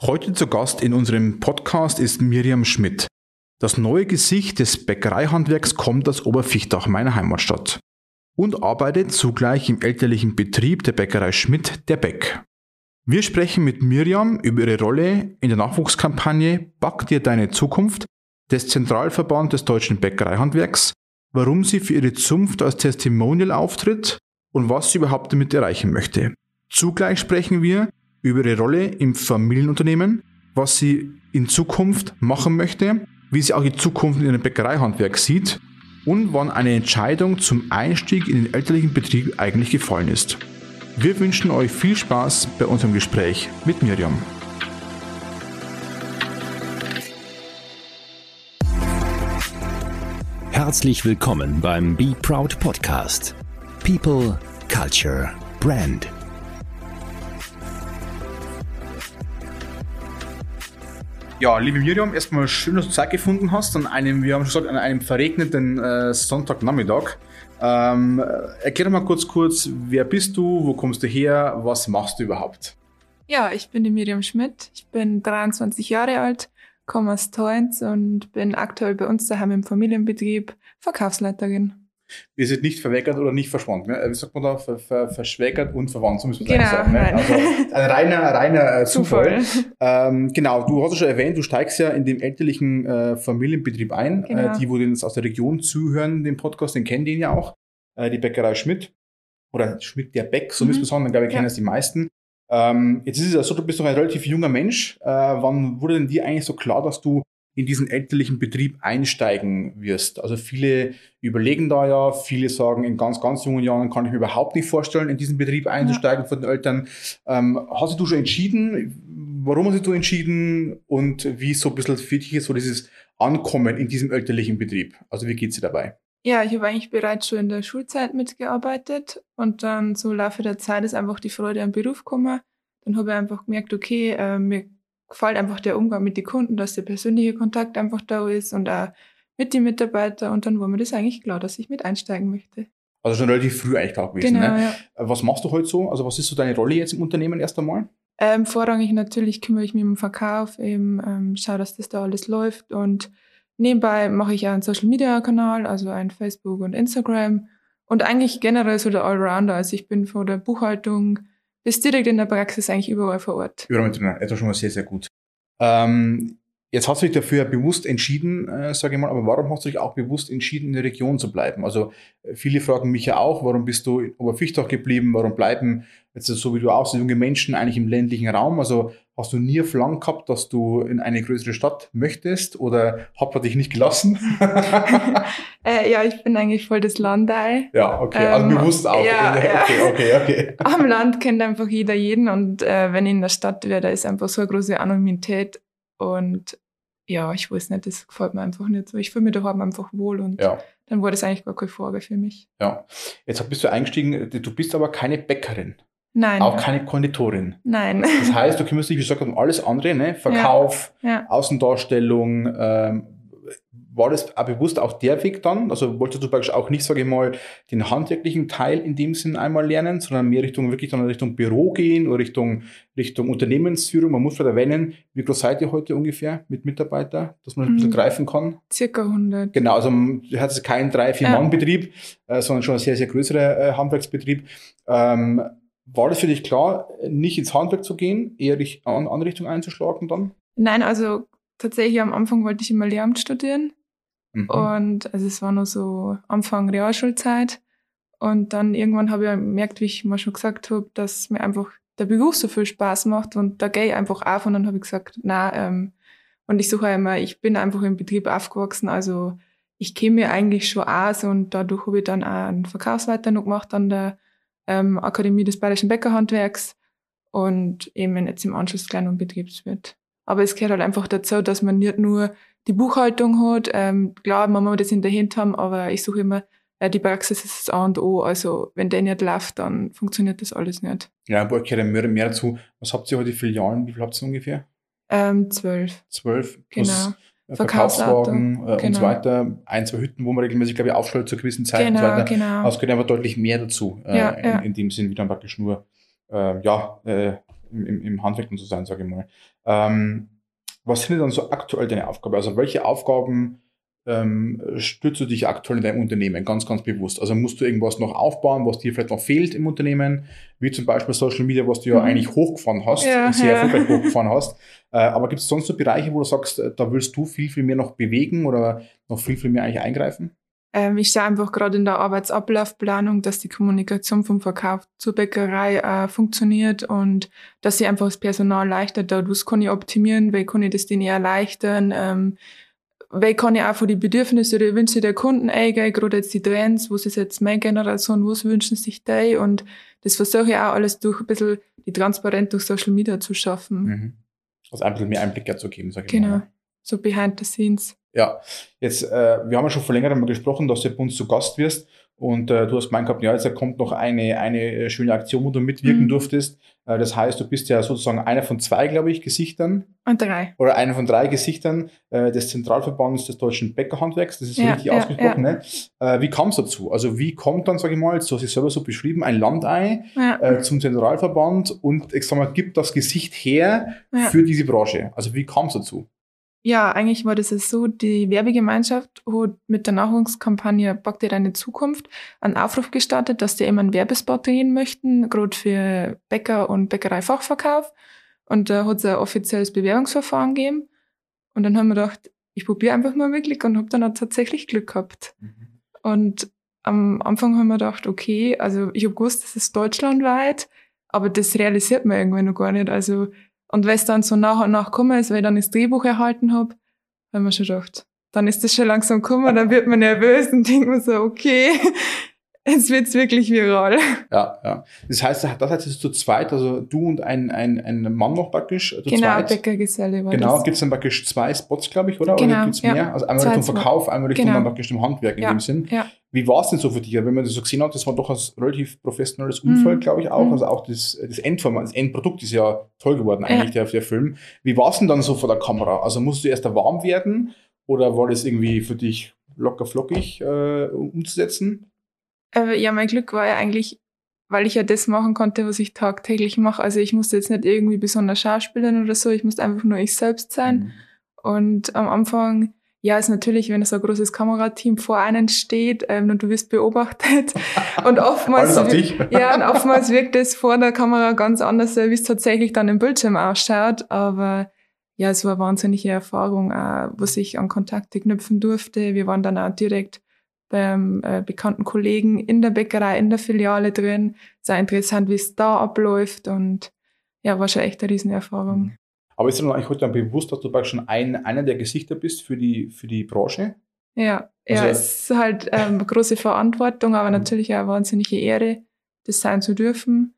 Heute zu Gast in unserem Podcast ist Miriam Schmidt. Das neue Gesicht des Bäckereihandwerks kommt aus Oberfichtach, meiner Heimatstadt, und arbeitet zugleich im elterlichen Betrieb der Bäckerei Schmidt, der Bäck. Wir sprechen mit Miriam über ihre Rolle in der Nachwuchskampagne Back dir deine Zukunft des Zentralverband des deutschen Bäckereihandwerks, warum sie für ihre Zunft als Testimonial auftritt und was sie überhaupt damit erreichen möchte. Zugleich sprechen wir über ihre Rolle im Familienunternehmen, was sie in Zukunft machen möchte, wie sie auch die Zukunft in ihrem Bäckereihandwerk sieht und wann eine Entscheidung zum Einstieg in den elterlichen Betrieb eigentlich gefallen ist. Wir wünschen euch viel Spaß bei unserem Gespräch mit Miriam. Herzlich willkommen beim Be Proud Podcast. People, Culture, Brand. Ja, liebe Miriam, erstmal schön, dass du Zeit gefunden hast an einem, wir haben schon gesagt, an einem verregneten äh, Sonntagnachmittag. Ähm, erklär doch mal kurz kurz, wer bist du, wo kommst du her, was machst du überhaupt? Ja, ich bin die Miriam Schmidt, ich bin 23 Jahre alt, komme aus Torrens und bin aktuell bei uns daheim im Familienbetrieb Verkaufsleiterin. Wir sind nicht verweckert oder nicht verschwunden. Ne? Wie sagt man da? Ver, ver, verschwägert und verwandt, so müssen wir genau, sagen. Ne? Also ein reiner, reiner äh, Zufall. Zufall. Ähm, genau, du hast es schon erwähnt, du steigst ja in den elterlichen äh, Familienbetrieb ein. Äh, genau. Äh, die, wo jetzt aus der Region zuhören, den Podcast, den kennen den ja auch. Äh, die Bäckerei Schmidt. Oder Schmidt der Bäck, so mhm. müssen wir sagen, dann glaube ich, kennen ja. es die meisten. Ähm, jetzt ist es ja so, du bist doch ein relativ junger Mensch. Äh, wann wurde denn dir eigentlich so klar, dass du in diesen elterlichen Betrieb einsteigen wirst. Also viele überlegen da ja, viele sagen, in ganz, ganz jungen Jahren kann ich mir überhaupt nicht vorstellen, in diesen Betrieb einzusteigen ja. von den Eltern. Ähm, hast du schon entschieden? Warum hast du entschieden? Und wie so ein bisschen für dich ist so dieses Ankommen in diesem elterlichen Betrieb? Also wie geht es dir dabei? Ja, ich habe eigentlich bereits schon in der Schulzeit mitgearbeitet und dann so im Laufe der Zeit ist einfach die Freude am Beruf gekommen. Dann habe ich einfach gemerkt, okay, äh, mir gefällt einfach der Umgang mit den Kunden, dass der persönliche Kontakt einfach da ist und auch mit den Mitarbeitern. Und dann war mir das eigentlich klar, dass ich mit einsteigen möchte. Also schon relativ früh eigentlich klar gewesen. Genau, ne? ja. Was machst du heute so? Also was ist so deine Rolle jetzt im Unternehmen erst einmal? Ähm, vorrangig natürlich kümmere ich mich um den Verkauf, eben ähm, schaue, dass das da alles läuft und nebenbei mache ich auch einen Social Media Kanal, also ein Facebook und Instagram und eigentlich generell so der Allrounder. Also ich bin von der Buchhaltung bist direkt in der Praxis eigentlich überall vor Ort. Überall mit drin, etwa schon mal sehr, sehr gut. Ähm, jetzt hast du dich dafür bewusst entschieden, äh, sage ich mal, aber warum hast du dich auch bewusst entschieden, in der Region zu bleiben? Also äh, viele fragen mich ja auch, warum bist du in Oberfichtach geblieben, warum bleiben jetzt so wie du auch, so junge Menschen eigentlich im ländlichen Raum? Also Hast du nie Flang gehabt, dass du in eine größere Stadt möchtest oder hat man dich nicht gelassen? äh, ja, ich bin eigentlich voll das Landei. Ja, okay, also ähm, bewusst auch. Ja, okay, okay, okay. Am Land kennt einfach jeder jeden und äh, wenn ich in der Stadt wäre, da ist einfach so eine große Anonymität und ja, ich weiß nicht, das gefällt mir einfach nicht so. Ich fühle mich daheim einfach wohl und ja. dann war das eigentlich gar keine Frage für mich. Ja, jetzt bist du eingestiegen, du bist aber keine Bäckerin. Nein. Auch keine Konditorin. Nein. Das heißt, du kümmerst dich, wie gesagt, um alles andere, ne? Verkauf, ja. Ja. Außendarstellung. Ähm, war das auch bewusst auch der Weg dann? Also wolltest du praktisch auch nicht, sage ich mal, den handwerklichen Teil in dem Sinn einmal lernen, sondern mehr Richtung wirklich dann Richtung Büro gehen oder Richtung, Richtung Unternehmensführung? Man muss vielleicht erwähnen, wie groß seid ihr heute ungefähr mit Mitarbeitern, dass man das ein bisschen mhm. greifen kann? Circa 100. Genau, also du hast keinen drei, vier Mann Betrieb, äh, sondern schon ein sehr, sehr größerer äh, Handwerksbetrieb. Ähm, war das für dich klar, nicht ins Handwerk zu gehen, eher dich an andere Richtung einzuschlagen dann? Nein, also tatsächlich am Anfang wollte ich immer Lehramt studieren. Mhm. Und also es war nur so Anfang Realschulzeit. Und dann irgendwann habe ich gemerkt, wie ich mal schon gesagt habe, dass mir einfach der Beruf so viel Spaß macht und da gehe ich einfach auf und dann habe ich gesagt, na ähm, und ich suche immer, ich bin einfach im Betrieb aufgewachsen, also ich kenne mir eigentlich schon aus und dadurch habe ich dann auch einen Verkaufsleiter noch gemacht an der ähm, Akademie des Bayerischen Bäckerhandwerks und eben jetzt im Anschluss Klein- und Betriebswirt. Aber es gehört halt einfach dazu, dass man nicht nur die Buchhaltung hat. Ähm, klar, man muss das in der Hand haben, aber ich suche immer, äh, die Praxis ist das A und O. Also wenn der nicht läuft, dann funktioniert das alles nicht. Ja, aber gehört mehr, mehr dazu. Was habt ihr heute Filialen? Wie viel habt ihr ungefähr? Ähm, zwölf. Zwölf? Genau. Äh, Verkaufswagen äh, genau. und so weiter, ein, zwei Hütten, wo man regelmäßig, glaube ich, aufstellt zu gewissen Zeiten genau, und so weiter. Genau. Also gehört einfach deutlich mehr dazu, äh, ja, in, in, dem Sinn, wie dann praktisch nur, äh, ja, äh, im, im Handwerk zu sein, sage ich mal. Ähm, was sind denn dann so aktuell deine Aufgaben? Also welche Aufgaben ähm, stützt du dich aktuell in deinem Unternehmen ganz, ganz bewusst? Also musst du irgendwas noch aufbauen, was dir vielleicht noch fehlt im Unternehmen, wie zum Beispiel Social Media, was du ja mhm. eigentlich hochgefahren hast, ja, sehr ja. erfolgreich hochgefahren hast. Äh, aber gibt es sonst so Bereiche, wo du sagst, äh, da willst du viel, viel mehr noch bewegen oder noch viel, viel mehr eigentlich eingreifen? Ähm, ich sehe einfach gerade in der Arbeitsablaufplanung, dass die Kommunikation vom Verkauf zur Bäckerei äh, funktioniert und dass sie einfach das Personal leichter da. Kann ich optimieren? Wie kann ich das denen erleichtern? Ähm, weil kann ich auch von den Bedürfnissen oder Wünschen der Kunden eingehen, gerade jetzt die Trends, was ist jetzt meine Generation, was wünschen sich die und das versuche ich auch alles durch ein bisschen die Transparenz durch Social Media zu schaffen. Mhm. Also ein bisschen mehr Einblick zu geben, sage ich genau. mal. So behind the scenes. Ja, jetzt, äh, wir haben ja schon vor längerem gesprochen, dass du bei uns zu Gast wirst und äh, du hast gemeint gehabt, ja, jetzt kommt noch eine, eine äh, schöne Aktion, wo du mitwirken mhm. durftest. Äh, das heißt, du bist ja sozusagen einer von zwei, glaube ich, Gesichtern. Und drei. Oder einer von drei Gesichtern äh, des Zentralverbands des deutschen Bäckerhandwerks. Das ist so ja, richtig ja, ausgesprochen. Ja. Ne? Äh, wie kam es dazu? Also wie kommt dann, sage ich mal, du hast es selber so beschrieben, ein Landei äh, zum Zentralverband und ich sag mal, gibt das Gesicht her für diese Branche? Also wie kam es dazu? Ja, eigentlich war das so, die Werbegemeinschaft hat mit der Nachwuchskampagne Back dir deine Zukunft einen Aufruf gestartet, dass die eben einen Werbespot drehen möchten, gerade für Bäcker und Bäckereifachverkauf. Und da hat es ein offizielles Bewerbungsverfahren gegeben. Und dann haben wir gedacht, ich probiere einfach mal wirklich und habe dann auch tatsächlich Glück gehabt. Mhm. Und am Anfang haben wir gedacht, okay, also ich habe gewusst, das ist deutschlandweit, aber das realisiert man irgendwie noch gar nicht. Also und weil es dann so nach und nach gekommen ist, weil ich dann das Drehbuch erhalten habe, haben wir schon gedacht, dann ist das schon langsam gekommen, dann wird man nervös und denkt man so, okay, jetzt wird's wirklich viral. Ja, ja. Das heißt, das heißt, es zu zweit, also du und ein, ein, ein Mann noch praktisch, zu genau, zweit. Bäckergeselle war Genau, gibt es dann praktisch zwei Spots, glaube ich, oder? Genau, oder gibt's ja. mehr? Also einmal Richtung Verkauf, einmal Richtung genau. dann praktisch dem Handwerk in ja. dem Sinn. Ja. Wie war es denn so für dich? Wenn man das so gesehen hat, das war doch ein relativ professionelles Umfeld, mhm. glaube ich auch. Mhm. Also auch das, das Endformat, das Endprodukt ist ja toll geworden eigentlich, ja. der, der Film. Wie war es denn dann so vor der Kamera? Also musst du erst da warm werden oder war das irgendwie für dich locker flockig äh, umzusetzen? Äh, ja, mein Glück war ja eigentlich, weil ich ja das machen konnte, was ich tagtäglich mache. Also ich musste jetzt nicht irgendwie besonders schauspielern oder so, ich musste einfach nur ich selbst sein. Mhm. Und am Anfang ja, ist natürlich, wenn so ein großes Kamerateam vor einem steht ähm, und du wirst beobachtet. Und oftmals, ja, und oftmals wirkt es vor der Kamera ganz anders, wie es tatsächlich dann im Bildschirm ausschaut. Aber ja, es war eine wahnsinnige Erfahrung, auch, was ich an Kontakte knüpfen durfte. Wir waren dann auch direkt beim äh, bekannten Kollegen in der Bäckerei, in der Filiale drin. Sehr interessant, wie es da abläuft und ja, war schon echt eine Riesenerfahrung. Aber ist dir eigentlich heute dann bewusst, dass du praktisch schon ein, einer der Gesichter bist für die, für die Branche? Ja, also, ja, es ist halt ähm, große Verantwortung, aber mhm. natürlich auch eine wahnsinnige Ehre, das sein zu dürfen.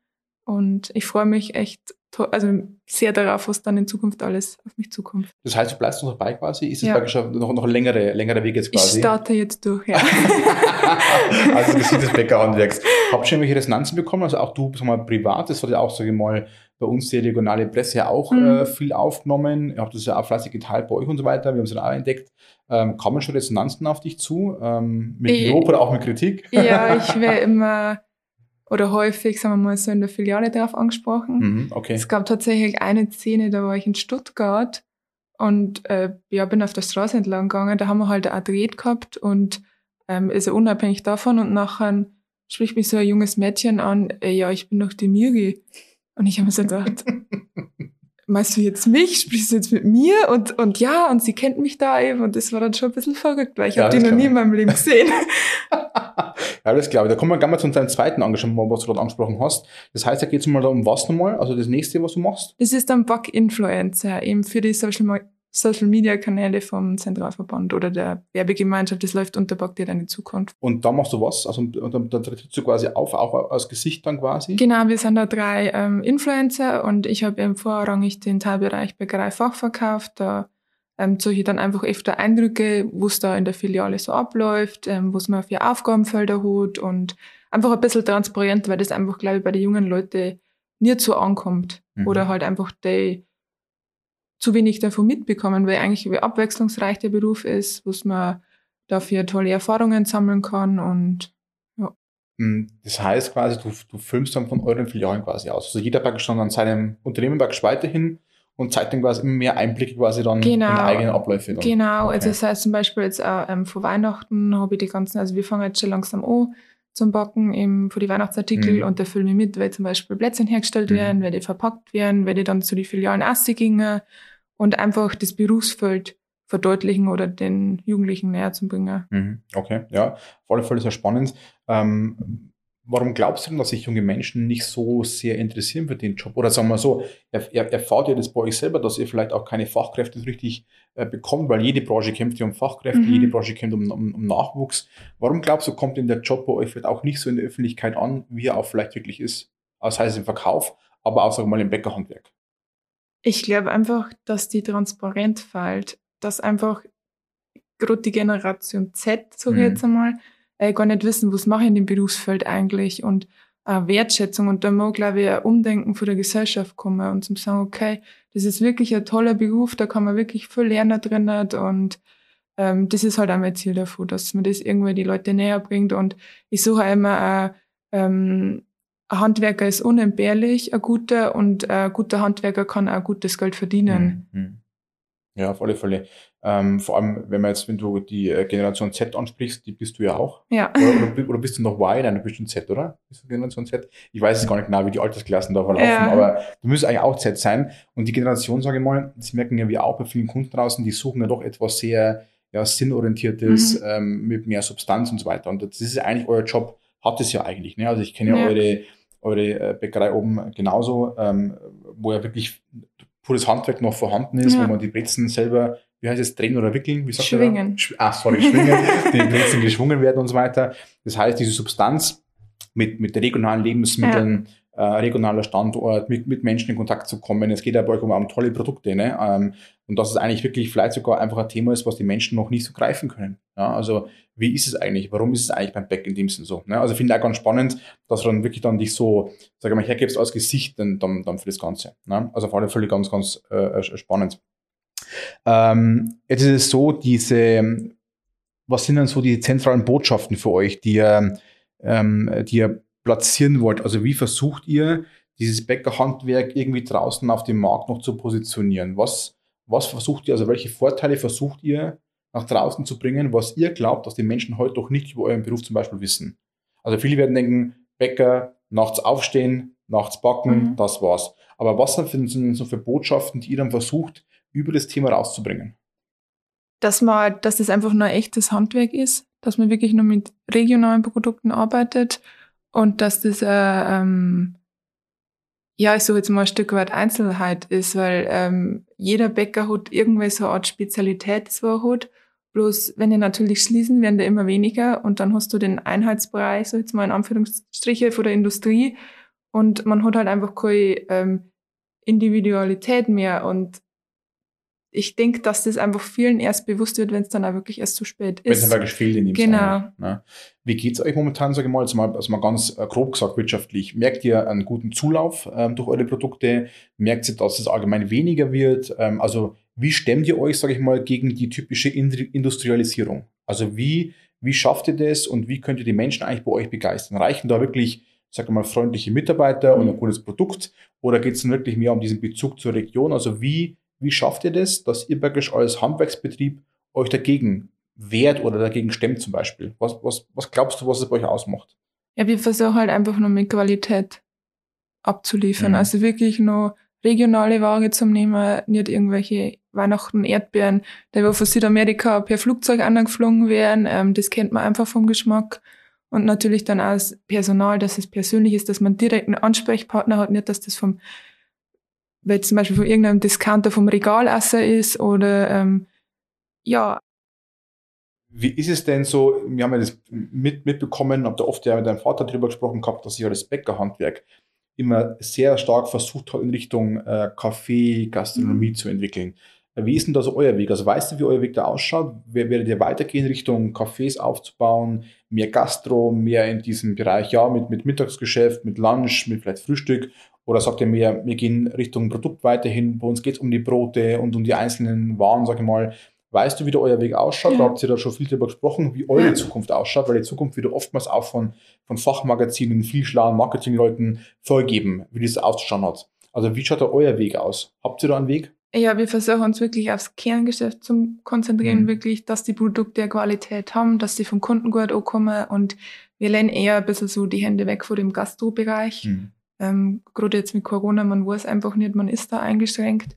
Und ich freue mich echt also sehr darauf, was dann in Zukunft alles auf mich zukommt. Das heißt, du bleibst noch dabei quasi? Ist es ja. praktisch noch, noch ein längere, längerer Weg jetzt quasi? Ich starte jetzt durch, ja. also Gesicht des Bäckerhandwerks. Habt ihr schon irgendwelche Resonanzen bekommen? Also auch du, sag mal, privat, das hat ja auch, sage ich mal, bei uns die regionale Presse ja auch mhm. äh, viel aufgenommen. Ihr habt das ja auch fleißig geteilt bei euch und so weiter. Wir haben es dann auch entdeckt. Ähm, kommen schon Resonanzen auf dich zu? Ähm, mit Lob oder auch mit Kritik? Ja, ich wäre immer oder häufig, sagen wir mal so, in der Filiale darauf angesprochen. Mhm, okay. Es gab tatsächlich eine Szene, da war ich in Stuttgart und äh, ja, bin auf der Straße entlang gegangen. Da haben wir halt ein Dreh gehabt und ähm, also unabhängig davon und nachher spricht mich so ein junges Mädchen an, äh, ja, ich bin doch die Miri. Und ich habe mir so gedacht, meinst du jetzt mich? Sprichst du jetzt mit mir? Und, und ja, und sie kennt mich da eben. Und das war dann schon ein bisschen verrückt, weil ich ja, habe die noch nie in meinem Leben gesehen. ja, das glaube ich. Da kommen wir gerne mal zu deinem zweiten Engagement, was du gerade angesprochen hast. Das heißt, da geht es mal um was nochmal? Also das nächste, was du machst? Das ist dann Bug-Influencer, eben für die Social Social Media Kanäle vom Zentralverband oder der Werbegemeinschaft, das läuft unter dir deine Zukunft. Und da machst du was? Also dann, dann trittst du quasi auf, auch als Gesicht dann quasi? Genau, wir sind da drei ähm, Influencer und ich habe eben vorrangig den Teilbereich Bäckerei Fachverkauf. Da ähm, zeige ich dann einfach öfter Eindrücke, was da in der Filiale so abläuft, ähm, was man für Aufgabenfelder hat und einfach ein bisschen transparent, weil das einfach, glaube ich, bei den jungen Leuten nicht so ankommt. Mhm. Oder halt einfach die zu wenig davon mitbekommen, weil eigentlich wie abwechslungsreich der Beruf ist, was man dafür tolle Erfahrungen sammeln kann und ja. Hm, das heißt quasi, du, du filmst dann von euren Filialen quasi aus. Also jeder praktisch dann an seinem Unternehmen praktisch weiterhin und zeigt dann quasi immer mehr Einblicke quasi dann genau, in eigenen Abläufe. Dann. Genau, okay. also das heißt zum Beispiel jetzt auch ähm, vor Weihnachten habe ich die ganzen, also wir fangen jetzt schon langsam an zum Backen im, für die Weihnachtsartikel mhm. und da filme ich mit, weil zum Beispiel Plätzchen hergestellt mhm. werden, weil die verpackt werden, weil die dann zu den Filialen gingen und einfach das Berufsfeld verdeutlichen oder den Jugendlichen näher zu bringen. Mhm. Okay, ja, auf alle Fälle sehr spannend. Ähm, warum glaubst du denn, dass sich junge Menschen nicht so sehr interessieren für den Job? Oder sagen wir so, erfahrt ihr das bei euch selber, dass ihr vielleicht auch keine Fachkräfte richtig äh, bekommt, weil jede Branche kämpft ja um Fachkräfte, mhm. jede Branche kämpft um, um, um, Nachwuchs. Warum glaubst du, kommt denn der Job bei euch vielleicht auch nicht so in der Öffentlichkeit an, wie er auch vielleicht wirklich ist? Das heißt im Verkauf, aber auch, sagen wir mal, im Bäckerhandwerk. Ich glaube einfach, dass die Transparenz fehlt dass einfach gerade die Generation Z, so mhm. jetzt einmal, äh, gar nicht wissen, was mache ich in dem Berufsfeld eigentlich und äh, Wertschätzung und da muss, glaube ich, ein Umdenken von der Gesellschaft kommen und zum sagen, okay, das ist wirklich ein toller Beruf, da kann man wirklich viel lernen drin und ähm, das ist halt auch mein Ziel davon, dass man das irgendwie die Leute näher bringt und ich suche immer äh, ähm, ein Handwerker ist unentbehrlich, ein guter und ein guter Handwerker kann auch gutes Geld verdienen. Mhm. Ja, auf alle Fälle. Ähm, vor allem, wenn man jetzt, wenn du die äh, Generation Z ansprichst, die bist du ja auch. Ja. Oder, oder, oder bist du noch Y? Nein, du bist schon Z, oder? Bist du Generation Z? Ich weiß es gar nicht genau, wie die Altersklassen da verlaufen, ja. aber du müsstest eigentlich auch Z sein. Und die Generation, sage ich mal, das merken ja wir auch bei vielen Kunden draußen, die suchen ja doch etwas sehr ja, sinnorientiertes, mhm. ähm, mit mehr Substanz und so weiter. Und das ist eigentlich euer Job, hat es ja eigentlich. Ne? Also ich kenne ja, ja, eure, eure äh, Bäckerei oben genauso, ähm, wo ja wirklich pures Handwerk noch vorhanden ist, ja. wo man die Brezen selber, wie heißt es, drehen oder wickeln? Wie sagt schwingen. Ah, sorry, schwingen, die Brezen geschwungen werden und so weiter. Das heißt, diese Substanz mit, mit regionalen Lebensmitteln, ja. Äh, regionaler Standort, mit, mit Menschen in Kontakt zu kommen. Es geht ja bei euch um, um tolle Produkte. Ne? Ähm, und dass es eigentlich wirklich vielleicht sogar einfach ein Thema ist, was die Menschen noch nicht so greifen können. Ja? Also wie ist es eigentlich? Warum ist es eigentlich beim Back in Diensten so? Ne? Also finde ich auch ganz spannend, dass du dann wirklich dann dich so, sag ich mal, hergibst als Gesicht dann, dann, dann für das Ganze. Ne? Also auf alle Fälle ganz, ganz äh, äh, spannend. Ähm, jetzt ist es so, diese, was sind dann so die zentralen Botschaften für euch, die ihr, ähm, die ihr platzieren wollt? Also wie versucht ihr, dieses Bäckerhandwerk irgendwie draußen auf dem Markt noch zu positionieren? Was, was versucht ihr, also welche Vorteile versucht ihr nach draußen zu bringen, was ihr glaubt, dass die Menschen heute doch nicht über euren Beruf zum Beispiel wissen. Also viele werden denken, Bäcker, nachts aufstehen, nachts backen, mhm. das war's. Aber was sind denn so für Botschaften, die ihr dann versucht, über das Thema rauszubringen? Dass man, dass das einfach nur ein echtes Handwerk ist, dass man wirklich nur mit regionalen Produkten arbeitet und dass das äh, ähm, ja, ich sage jetzt mal ein Stück weit Einzelheit ist, weil ähm, jeder Bäcker hat irgendwie so eine Art Spezialität, die er hat. Bloß wenn die natürlich schließen, werden die immer weniger und dann hast du den Einheitsbereich, so jetzt mal in Anführungsstriche, von der Industrie und man hat halt einfach keine ähm, Individualität mehr und ich denke, dass das einfach vielen erst bewusst wird, wenn es dann auch wirklich erst zu spät ist. Wenn es dann wirklich fehlt in dem Genau. Ne? Wie geht es euch momentan, sage ich mal, also mal, also mal ganz äh, grob gesagt wirtschaftlich? Merkt ihr einen guten Zulauf ähm, durch eure Produkte? Merkt ihr, dass es allgemein weniger wird? Ähm, also wie stemmt ihr euch, sage ich mal, gegen die typische Industrialisierung? Also wie, wie schafft ihr das und wie könnt ihr die Menschen eigentlich bei euch begeistern? Reichen da wirklich, sage ich mal, freundliche Mitarbeiter und ein gutes Produkt? Oder geht es wirklich mehr um diesen Bezug zur Region? Also wie, wie schafft ihr das, dass ihr praktisch als Handwerksbetrieb euch dagegen wehrt oder dagegen stemmt zum Beispiel? Was, was, was glaubst du, was es bei euch ausmacht? Ja, wir versuchen halt einfach nur mit Qualität abzuliefern. Mhm. Also wirklich nur regionale Ware zum Nehmen, nicht irgendwelche Weihnachten Erdbeeren, die von Südamerika per Flugzeug angeflogen werden. Ähm, das kennt man einfach vom Geschmack. Und natürlich dann auch das Personal, dass es persönlich ist, dass man direkt einen Ansprechpartner hat, nicht, dass das vom, weil zum Beispiel von irgendeinem Discounter vom Regalasser ist oder ähm, ja. Wie ist es denn so, wir haben ja das mit, mitbekommen, habt ihr oft ja mit deinem Vater darüber gesprochen gehabt, dass sich ja das Bäckerhandwerk immer sehr stark versucht hat, in Richtung äh, Kaffee, Gastronomie mhm. zu entwickeln. Wie ist denn da so euer Weg? Also weißt du, wie euer Weg da ausschaut? Werdet ihr weitergehen, Richtung Cafés aufzubauen, mehr Gastro, mehr in diesem Bereich, ja, mit, mit Mittagsgeschäft, mit Lunch, mit vielleicht Frühstück? Oder sagt ihr mehr, wir gehen Richtung Produkt weiterhin, bei uns geht es um die Brote und um die einzelnen Waren, sage ich mal. Weißt du, wie der euer Weg ausschaut? Ja. Da habt ihr da schon viel darüber gesprochen, wie eure ja. Zukunft ausschaut, weil die Zukunft wird oftmals auch von, von Fachmagazinen, viel schlauen Marketingleuten vorgegeben, wie das auszuschauen hat. Also wie schaut da euer Weg aus? Habt ihr da einen Weg? Ja, wir versuchen uns wirklich aufs Kerngeschäft zu konzentrieren, mhm. wirklich, dass die Produkte Qualität haben, dass die vom Kunden gut ankommen und wir lehnen eher ein bisschen so die Hände weg vor dem Gastrobereich. Mhm. Ähm, Gerade jetzt mit Corona, man weiß einfach nicht, man ist da eingeschränkt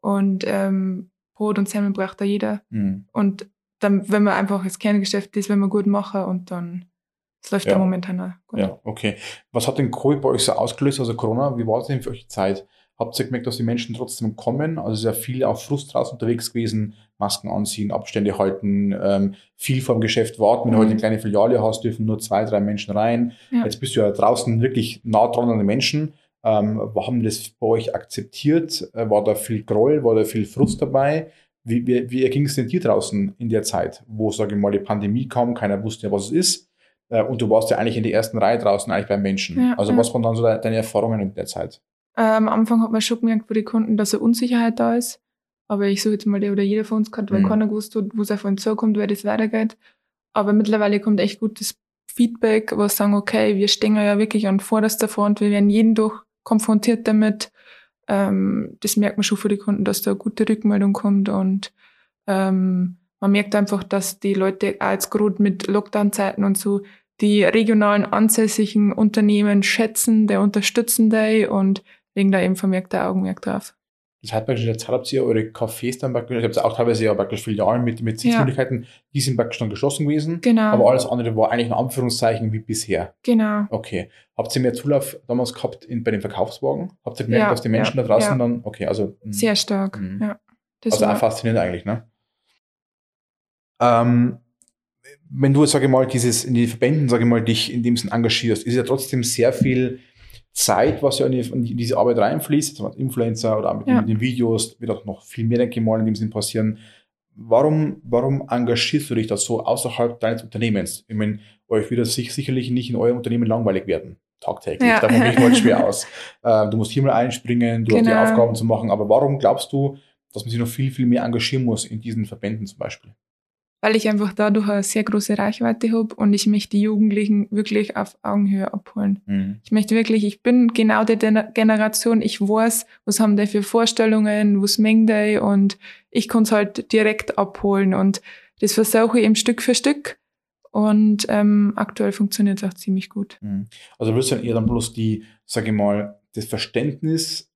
und ähm, Brot und Semmeln braucht da jeder. Mhm. Und dann, wenn man einfach das Kerngeschäft ist, wenn man gut machen und dann das läuft ja. da momentan auch gut. Ja, okay. Was hat denn Covid bei euch so ausgelöst, also Corona? Wie war es denn für euch die Zeit? Habt ihr gemerkt, dass die Menschen trotzdem kommen? Also sehr viel auf Frust raus unterwegs gewesen, Masken anziehen, Abstände halten, ähm, viel vom Geschäft warten. Wenn mhm. du heute eine kleine Filiale hast, dürfen nur zwei, drei Menschen rein. Ja. Jetzt bist du ja draußen wirklich nah dran an den Menschen. Ähm, haben das bei euch akzeptiert? Äh, war da viel Groll? War da viel Frust dabei? Wie, wie, wie ging es denn dir draußen in der Zeit, wo, sage ich mal, die Pandemie kam, keiner wusste ja, was es ist? Äh, und du warst ja eigentlich in der ersten Reihe draußen, eigentlich beim Menschen. Ja, also, ja. was waren dann so deine Erfahrungen in der Zeit? Äh, am Anfang hat man schon gemerkt für die Kunden, dass eine Unsicherheit da ist. Aber ich sage jetzt mal, der oder jeder von uns kann, weil mhm. keiner gewusst hat, wo es auf uns zukommt, wer das weitergeht. Aber mittlerweile kommt echt gutes Feedback, was sagen, okay, wir stehen ja wirklich an vorderster Front, wir werden jeden Tag konfrontiert damit. Ähm, das merkt man schon für die Kunden, dass da eine gute Rückmeldung kommt und ähm, man merkt einfach, dass die Leute auch jetzt gerade mit Lockdown-Zeiten und so die regionalen ansässigen Unternehmen schätzen, der unterstützen die und legen da eben vermerkte Augenmerk drauf. Das heißt praktisch, jetzt habt ihr eure Cafés dann praktisch, ihr habt auch teilweise ja praktisch Filialen mit, mit Sitzmöglichkeiten, ja. die sind praktisch dann geschlossen gewesen. Genau. Aber alles andere war eigentlich in Anführungszeichen wie bisher. Genau. Okay. Habt ihr mehr Zulauf damals gehabt in, bei den Verkaufswagen? Habt ihr gemerkt, ja, dass die Menschen ja, da draußen dann, okay, also. Mh. Sehr stark, mh. ja. Das also auch faszinierend eigentlich, ne? Ähm, wenn du, sage ich mal, dieses in die Verbänden, sage ich mal, dich in dem Sinn engagierst, ist ja trotzdem sehr viel Zeit, was ja in, die, in diese Arbeit reinfließt, also als Influencer oder mit, ja. mit, den Videos, wird auch noch viel mehr, denke ich mal, in dem Sinn passieren. Warum, warum engagierst du dich da so außerhalb deines Unternehmens? Ich meine, euch wird das sicherlich nicht in eurem Unternehmen langweilig werden, tagtäglich. Ja. Davon gehe ich mal schwer aus. Äh, du musst hier mal einspringen, du genau. hast die genau. Aufgaben zu machen, aber warum glaubst du, dass man sich noch viel, viel mehr engagieren muss in diesen Verbänden zum Beispiel? Weil ich einfach dadurch eine sehr große Reichweite habe und ich möchte die Jugendlichen wirklich auf Augenhöhe abholen. Mhm. Ich möchte wirklich, ich bin genau die Generation, ich weiß, was haben die für Vorstellungen, was mengen die und ich kann es halt direkt abholen und das versuche ich eben Stück für Stück und ähm, aktuell funktioniert es auch ziemlich gut. Mhm. Also willst du eher dann bloß die, sage ich mal, das Verständnis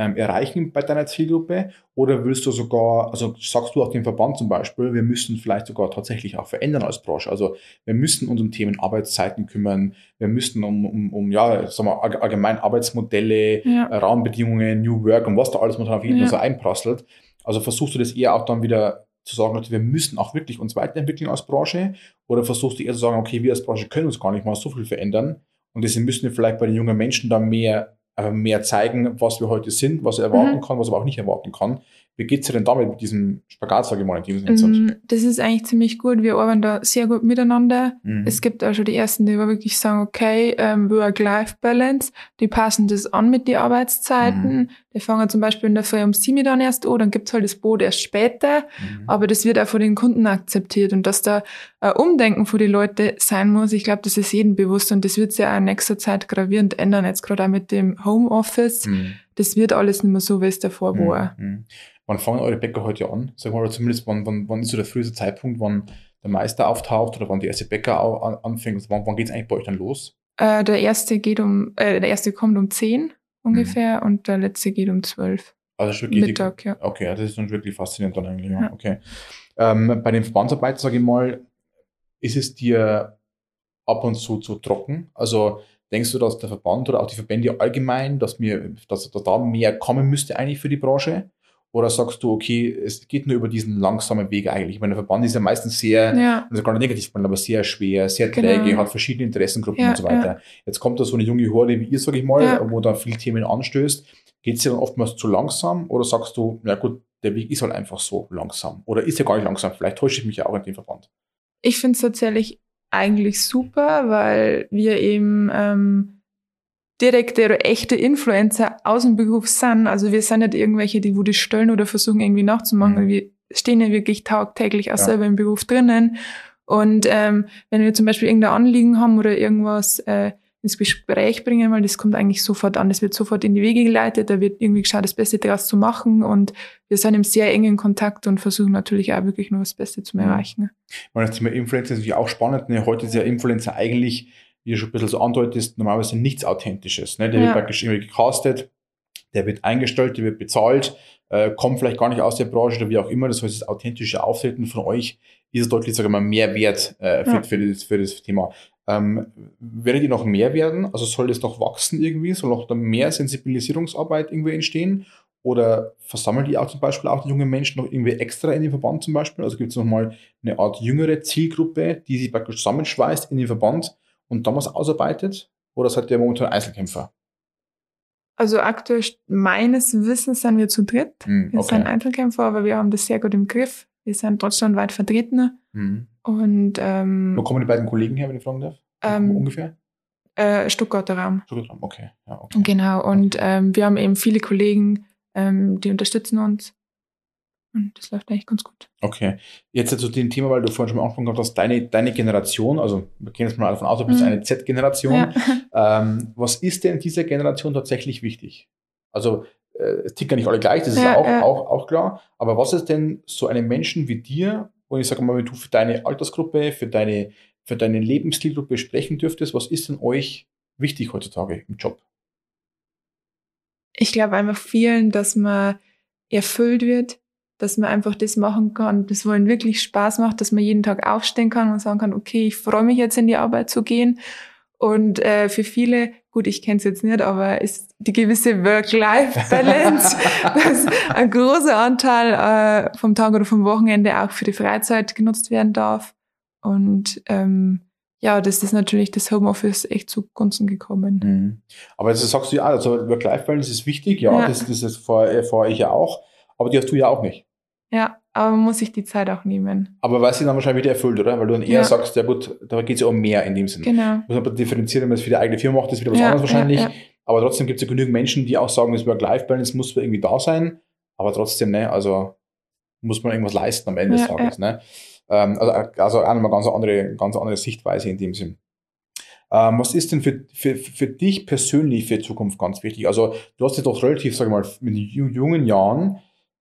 ähm, erreichen bei deiner Zielgruppe? Oder willst du sogar, also sagst du auch dem Verband zum Beispiel, wir müssen vielleicht sogar tatsächlich auch verändern als Branche. Also wir müssen uns um Themen Arbeitszeiten kümmern, wir müssten um, um, um ja, sagen wir, allgemein Arbeitsmodelle, ja. Rahmenbedingungen, New Work und was da alles momentan auf jeden Fall ja. so einprasselt. Also versuchst du das eher auch dann wieder zu sagen, wir müssen auch wirklich uns weiterentwickeln als Branche? Oder versuchst du eher zu sagen, okay, wir als Branche können uns gar nicht mal so viel verändern und deswegen müssen wir vielleicht bei den jungen Menschen da mehr mehr zeigen, was wir heute sind, was er erwarten mhm. kann, was er aber auch nicht erwarten kann. Wie geht es dir denn damit mit diesem Spagat, sage ich mal, in diesem Sinne? Das ist eigentlich ziemlich gut. Wir arbeiten da sehr gut miteinander. Mhm. Es gibt auch schon die ersten, die wirklich sagen, okay, ähm, Work-Life-Balance, die passen das an mit den Arbeitszeiten. Mhm. Die fangen zum Beispiel in der Früh um sieben dann erst an, dann gibt's halt das Boot erst später. Mhm. Aber das wird auch von den Kunden akzeptiert. Und dass da ein Umdenken von den Leuten sein muss, ich glaube, das ist jedem bewusst. Und das wird sich auch in nächster Zeit gravierend ändern, jetzt gerade auch mit dem Homeoffice. Mhm. Das wird alles nicht mehr so, wie es davor mhm. war. Wann fangen eure Bäcker heute an? Sag mal, oder zumindest wann, wann, wann ist so der früheste Zeitpunkt, wann der Meister auftaucht oder wann die erste Bäcker an, anfängt? Wann, wann geht es eigentlich bei euch dann los? Äh, der erste geht um, äh, der erste kommt um 10 ungefähr mhm. und der letzte geht um 12. Also wirklich Mittag, die, ja. Okay, das ist dann wirklich faszinierend dann eigentlich. Ja. ja. Okay. Ähm, bei den Verbandsarbeiten, sage ich mal, ist es dir ab und zu zu trocken? Also denkst du, dass der Verband oder auch die Verbände allgemein, dass, mir, dass, dass da mehr kommen müsste eigentlich für die Branche? Oder sagst du, okay, es geht nur über diesen langsamen Weg eigentlich? Ich meine, der Verband ist ja meistens sehr, ja. also gar nicht negativ, aber sehr schwer, sehr genau. träge, genau. hat verschiedene Interessengruppen ja, und so weiter. Ja. Jetzt kommt da so eine junge Horde wie ihr, sage ich mal, wo da viele Themen anstößt. Geht es dir dann oftmals zu langsam oder sagst du, na gut, der Weg ist halt einfach so langsam? Oder ist er gar nicht langsam? Vielleicht täusche ich mich ja auch in dem Verband. Ich finde es tatsächlich eigentlich super, weil wir eben ähm, direkte oder echte Influencer aus dem Beruf sind. Also wir sind nicht irgendwelche, die wo die stellen oder versuchen irgendwie nachzumachen. Mhm. Wir stehen ja wirklich tagtäglich auch ja. selber im Beruf drinnen. Und ähm, wenn wir zum Beispiel irgendein Anliegen haben oder irgendwas äh, ins Gespräch bringen, weil das kommt eigentlich sofort an, das wird sofort in die Wege geleitet, da wird irgendwie geschaut, das Beste daraus zu machen und wir sind im sehr engen Kontakt und versuchen natürlich auch wirklich nur das Beste zu mhm. erreichen. Und das Thema Influencer ist natürlich auch spannend. Ne? Heute ist ja Influencer eigentlich, wie du schon ein bisschen so andeutest, normalerweise nichts Authentisches. Ne? Der ja. wird praktisch irgendwie gecastet, der wird eingestellt, der wird bezahlt, äh, kommt vielleicht gar nicht aus der Branche oder wie auch immer. Das heißt, das authentische Auftreten von euch ist deutlich, sage ich mal, mehr wert äh, für, ja. für, das, für das Thema. Ähm, werdet ihr noch mehr werden? Also soll das noch wachsen irgendwie? Soll noch mehr Sensibilisierungsarbeit irgendwie entstehen? Oder versammelt ihr auch zum Beispiel auch die jungen Menschen noch irgendwie extra in den Verband zum Beispiel? Also gibt es nochmal eine Art jüngere Zielgruppe, die sich praktisch zusammenschweißt in den Verband und damals ausarbeitet? Oder seid ihr momentan Einzelkämpfer? Also aktuell meines Wissens sind wir zu dritt. Hm, okay. Wir sind Einzelkämpfer, aber wir haben das sehr gut im Griff. Wir sind deutschlandweit vertreten. Hm. Und, ähm, Wo kommen die beiden Kollegen her, wenn ich fragen darf? Ähm, Ungefähr? Äh, Stuttgarter Raum. Stuttgarter Raum, okay. Ja, okay. Genau, und okay. ähm, wir haben eben viele Kollegen, ähm, die unterstützen uns. Und das läuft eigentlich ganz gut. Okay. Jetzt zu dem Thema, weil du vorhin schon mal angesprochen hast, deine, deine Generation, also wir gehen jetzt mal davon aus, du bist mhm. eine Z-Generation. Ja. Ähm, was ist denn dieser Generation tatsächlich wichtig? Also äh, es ticken nicht alle gleich, das ist ja, auch, ja. Auch, auch klar. Aber was ist denn so einem Menschen wie dir, und ich sage mal, wenn du für deine Altersgruppe, für deine, für deine Lebensstilgruppe sprechen dürftest, was ist denn euch wichtig heutzutage im Job? Ich glaube einfach vielen, dass man erfüllt wird, dass man einfach das machen kann, das wollen wirklich Spaß macht, dass man jeden Tag aufstehen kann und sagen kann, okay, ich freue mich jetzt in die Arbeit zu gehen. Und äh, für viele, gut, ich kenne es jetzt nicht, aber ist die gewisse Work-Life-Balance, dass ein großer Anteil äh, vom Tag oder vom Wochenende auch für die Freizeit genutzt werden darf. Und ähm, ja, das ist natürlich das Homeoffice echt zugunsten gekommen. Mhm. Aber das sagst du ja, also Work-Life-Balance ist wichtig, ja, ja. Das, das ist vor, äh, vor euch ja auch, aber die hast du ja auch nicht. Ja, aber man muss sich die Zeit auch nehmen. Aber weil sie dann wahrscheinlich wieder erfüllt, oder? Weil du dann eher ja. sagst, ja gut, da geht es ja um mehr in dem Sinne. Genau. Muss man differenzieren, wenn man es für die eigene Firma macht, das ist wieder was ja, anderes wahrscheinlich. Ja, aber trotzdem gibt es ja genügend Menschen, die auch sagen, das Work-Life-Balance muss irgendwie da sein. Aber trotzdem, ne, also muss man irgendwas leisten am Ende des Tages. Ne? Ähm, also, also auch nochmal ganz andere, ganz andere Sichtweise in dem Sinn. Ähm, was ist denn für, für, für dich persönlich für die Zukunft ganz wichtig? Also du hast ja doch relativ, sag ich mal, mit jungen Jahren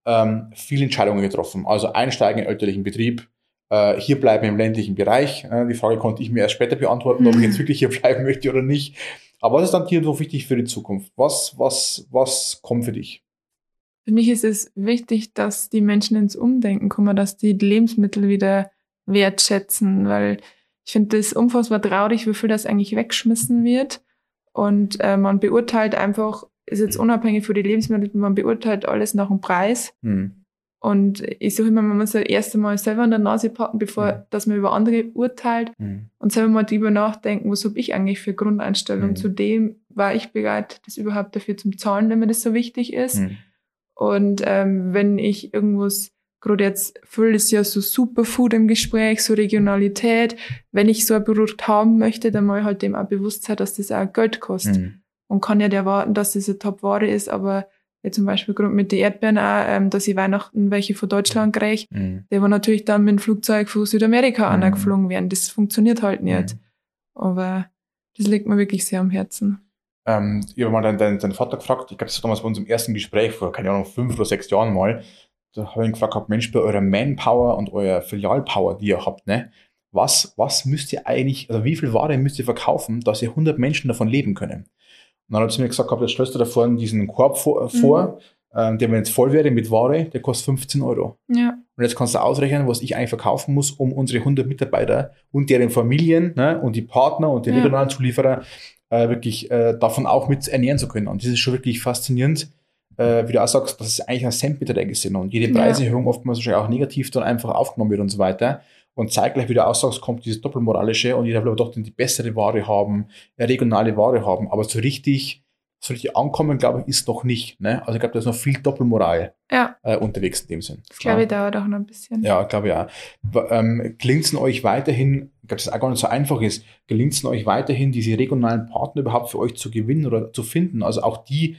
ähm, viele Entscheidungen getroffen. Also einsteigen in elterlichen Betrieb, äh, hier bleiben im ländlichen Bereich. Äh, die Frage konnte ich mir erst später beantworten, ob ich jetzt wirklich hier bleiben möchte oder nicht. Aber was ist dann hier so wichtig für die Zukunft? Was, was, was kommt für dich? Für mich ist es wichtig, dass die Menschen ins Umdenken kommen, dass die Lebensmittel wieder wertschätzen, weil ich finde das unfassbar traurig, wie viel das eigentlich weggeschmissen wird. Und äh, man beurteilt einfach ist jetzt unabhängig von den Lebensmitteln, man beurteilt alles nach dem Preis. Mhm. Und ich sage immer, man muss ja erst einmal selber an der Nase packen, bevor mhm. dass man über andere urteilt mhm. und selber mal drüber nachdenken, was habe ich eigentlich für Grundeinstellung. Mhm. Zu dem war ich bereit, das überhaupt dafür zu zahlen, wenn mir das so wichtig ist. Mhm. Und ähm, wenn ich irgendwas, gerade jetzt viel ist ja so Superfood im Gespräch, so Regionalität, wenn ich so ein Produkt haben möchte, dann muss ich halt dem auch bewusst sein, dass das auch Geld kostet. Mhm und kann nicht erwarten, dass das eine Top-Ware ist, aber wie zum Beispiel gerade mit den Erdbeeren auch, ähm, dass ich Weihnachten welche von Deutschland kriege, mhm. die aber natürlich dann mit dem Flugzeug von Südamerika mhm. angeflogen werden. Das funktioniert halt nicht. Mhm. Aber das liegt mir wirklich sehr am Herzen. Ähm, ich habe mal deinen, deinen, deinen Vater gefragt, ich glaube, das war damals bei unserem ersten Gespräch vor, keine Ahnung, fünf oder sechs Jahren mal. Da habe ich ihn gefragt, Mensch, bei eurer Manpower und eurer Filialpower, die ihr habt, ne, was, was müsst ihr eigentlich, also wie viel Ware müsst ihr verkaufen, dass ihr 100 Menschen davon leben können? Und dann hat sie mir gesagt, jetzt stellst du da vorne diesen Korb vor, äh, mhm. vor ähm, der mir jetzt voll wäre mit Ware, der kostet 15 Euro. Ja. Und jetzt kannst du ausrechnen, was ich eigentlich verkaufen muss, um unsere 100 Mitarbeiter und deren Familien ne, und die Partner und die ja. regionalen Zulieferer äh, wirklich äh, davon auch mit ernähren zu können. Und das ist schon wirklich faszinierend, äh, wie du auch sagst, dass es eigentlich ein Centbeträge sind und jede Preiserhöhung ja. oftmals wahrscheinlich auch negativ dann einfach aufgenommen wird und so weiter. Und zeitgleich, wie du auch sagst, kommt dieses Doppelmoralische und jeder will aber doch die bessere Ware haben, regionale Ware haben. Aber so richtig, so richtig ankommen, glaube ich, ist noch nicht. Ne? Also ich glaube, da ist noch viel Doppelmoral ja. äh, unterwegs in dem Sinn. Das glaube ich dauert auch noch ein bisschen. Ja, glaube ich auch. Ähm, Gelingt es euch weiterhin, ich glaube, das auch gar nicht so einfach ist, gelingt es euch weiterhin, diese regionalen Partner überhaupt für euch zu gewinnen oder zu finden? Also auch die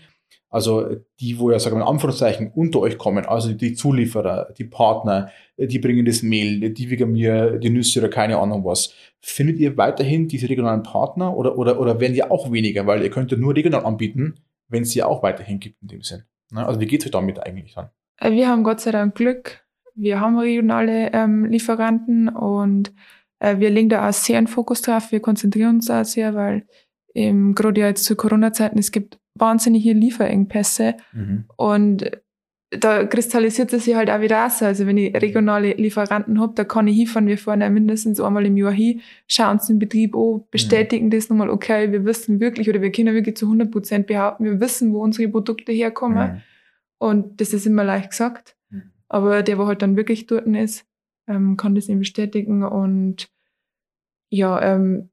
Also die, wo ja, sagen wir in Anführungszeichen, unter euch kommen, also die Zulieferer, die Partner, die bringen das Mehl, die wiegen mir die Nüsse oder keine Ahnung was. Findet ihr weiterhin diese regionalen Partner oder, oder, oder werden die auch weniger? Weil ihr könnt ja nur regional anbieten, wenn es sie auch weiterhin gibt in dem Sinn. Ne? Also wie geht es damit eigentlich dann? Äh, wir haben Gott sei Dank Glück. Wir haben regionale ähm, Lieferanten und äh, wir legen da auch sehr einen Fokus drauf. Wir konzentrieren uns da sehr, weil ähm, gerade ja jetzt zu Corona-Zeiten, es gibt wahnsinnige Lieferengpässe mhm. und da kristallisiert es sich halt auch wieder raus. Also wenn ich regionale Lieferanten habe, da kann ich hinfahren, wir fahren ja mindestens einmal im Jahr hin, schauen uns den Betrieb an, bestätigen mhm. das nochmal, okay, wir wissen wirklich oder wir können wirklich zu 100 Prozent behaupten, wir wissen, wo unsere Produkte herkommen. Mhm. Und das ist immer leicht gesagt. Mhm. Aber der, wo halt dann wirklich dort ist, ähm, kann das eben bestätigen und ja, ähm,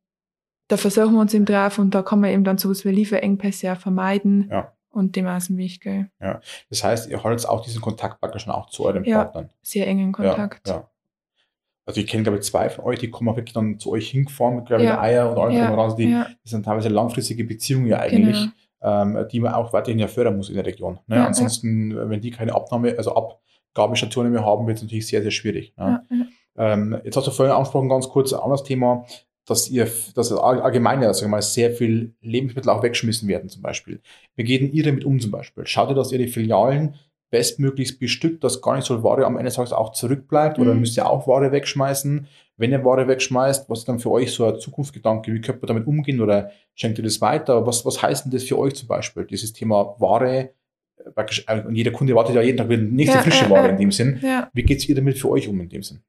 da versuchen wir uns eben drauf und da kann man eben dann sowas wie Lieferengpässe auch vermeiden ja. und dem aus dem Weg gehen. Ja, das heißt, ihr haltet auch diesen Kontakt praktisch schon auch zu euren ja, Partnern. sehr engen Kontakt. Ja, ja. Also ich kenne, glaube ich, zwei von euch, die kommen auch wirklich dann zu euch hingefahren mit, glaube ich, ja. Eier und allem ja. Also die, ja. das sind teilweise langfristige Beziehungen ja eigentlich, genau. ähm, die man auch weiterhin ja fördern muss in der Region. Ne? Ansonsten, wenn die keine Abnahme, also Abgabestationen mehr haben, wird es natürlich sehr, sehr schwierig. Ne? Ähm, jetzt hast du vorhin angesprochen, ganz kurz, ein anderes Thema, dass ihr, dass allgemein ja, sagen wir mal, sehr viel Lebensmittel auch wegschmissen werden zum Beispiel. Wie geht ihr damit um zum Beispiel? Schaut ihr, dass ihr die Filialen bestmöglichst bestückt, dass gar nicht so Ware am Ende des Tages auch zurückbleibt oder mhm. müsst ihr auch Ware wegschmeißen? Wenn ihr Ware wegschmeißt, was ist dann für euch so ein Zukunftsgedanke? Wie könnt ihr damit umgehen oder schenkt ihr das weiter? Was, was heißt denn das für euch zum Beispiel? Dieses Thema Ware, äh, und jeder Kunde wartet ja jeden Tag nicht ja, frische Ware in dem Sinn. Ja. Wie geht es ihr damit für euch um in dem Sinn?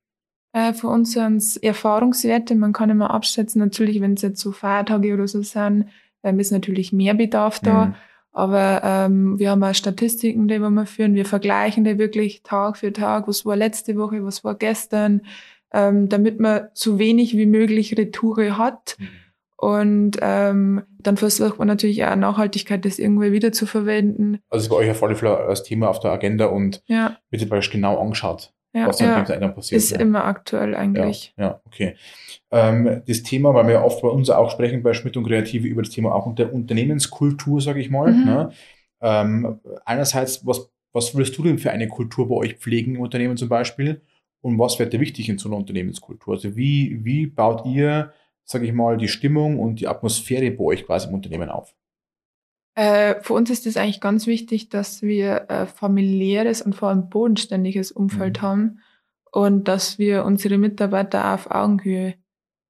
Äh, für uns sind es Erfahrungswerte. Man kann immer abschätzen, natürlich, wenn es jetzt so Feiertage oder so sind, ähm, ist natürlich mehr Bedarf da. Mhm. Aber ähm, wir haben auch Statistiken, die wir führen. Wir vergleichen die wirklich Tag für Tag. Was war letzte Woche, was war gestern, ähm, damit man so wenig wie möglich Retoure hat. Mhm. Und ähm, dann versucht man natürlich auch Nachhaltigkeit, das irgendwie wieder zu verwenden. Also ist bei euch auf alle Fälle als Thema auf der Agenda und ja. wird jetzt genau angeschaut ja, was dann ja, dann passiert. Ist ja. immer aktuell eigentlich. Ja, ja okay. Ähm, das Thema, weil wir ja oft bei uns auch sprechen, bei Schmidt und Kreative, über das Thema auch unter Unternehmenskultur, sage ich mal. Mhm. Ne? Ähm, einerseits, was, was würdest du denn für eine Kultur bei euch pflegen im Unternehmen zum Beispiel? Und was wäre dir wichtig in so einer Unternehmenskultur? Also wie, wie baut ihr, sage ich mal, die Stimmung und die Atmosphäre bei euch quasi im Unternehmen auf? Äh, für uns ist es eigentlich ganz wichtig, dass wir ein familiäres und vor allem bodenständiges Umfeld mhm. haben und dass wir unsere Mitarbeiter auf Augenhöhe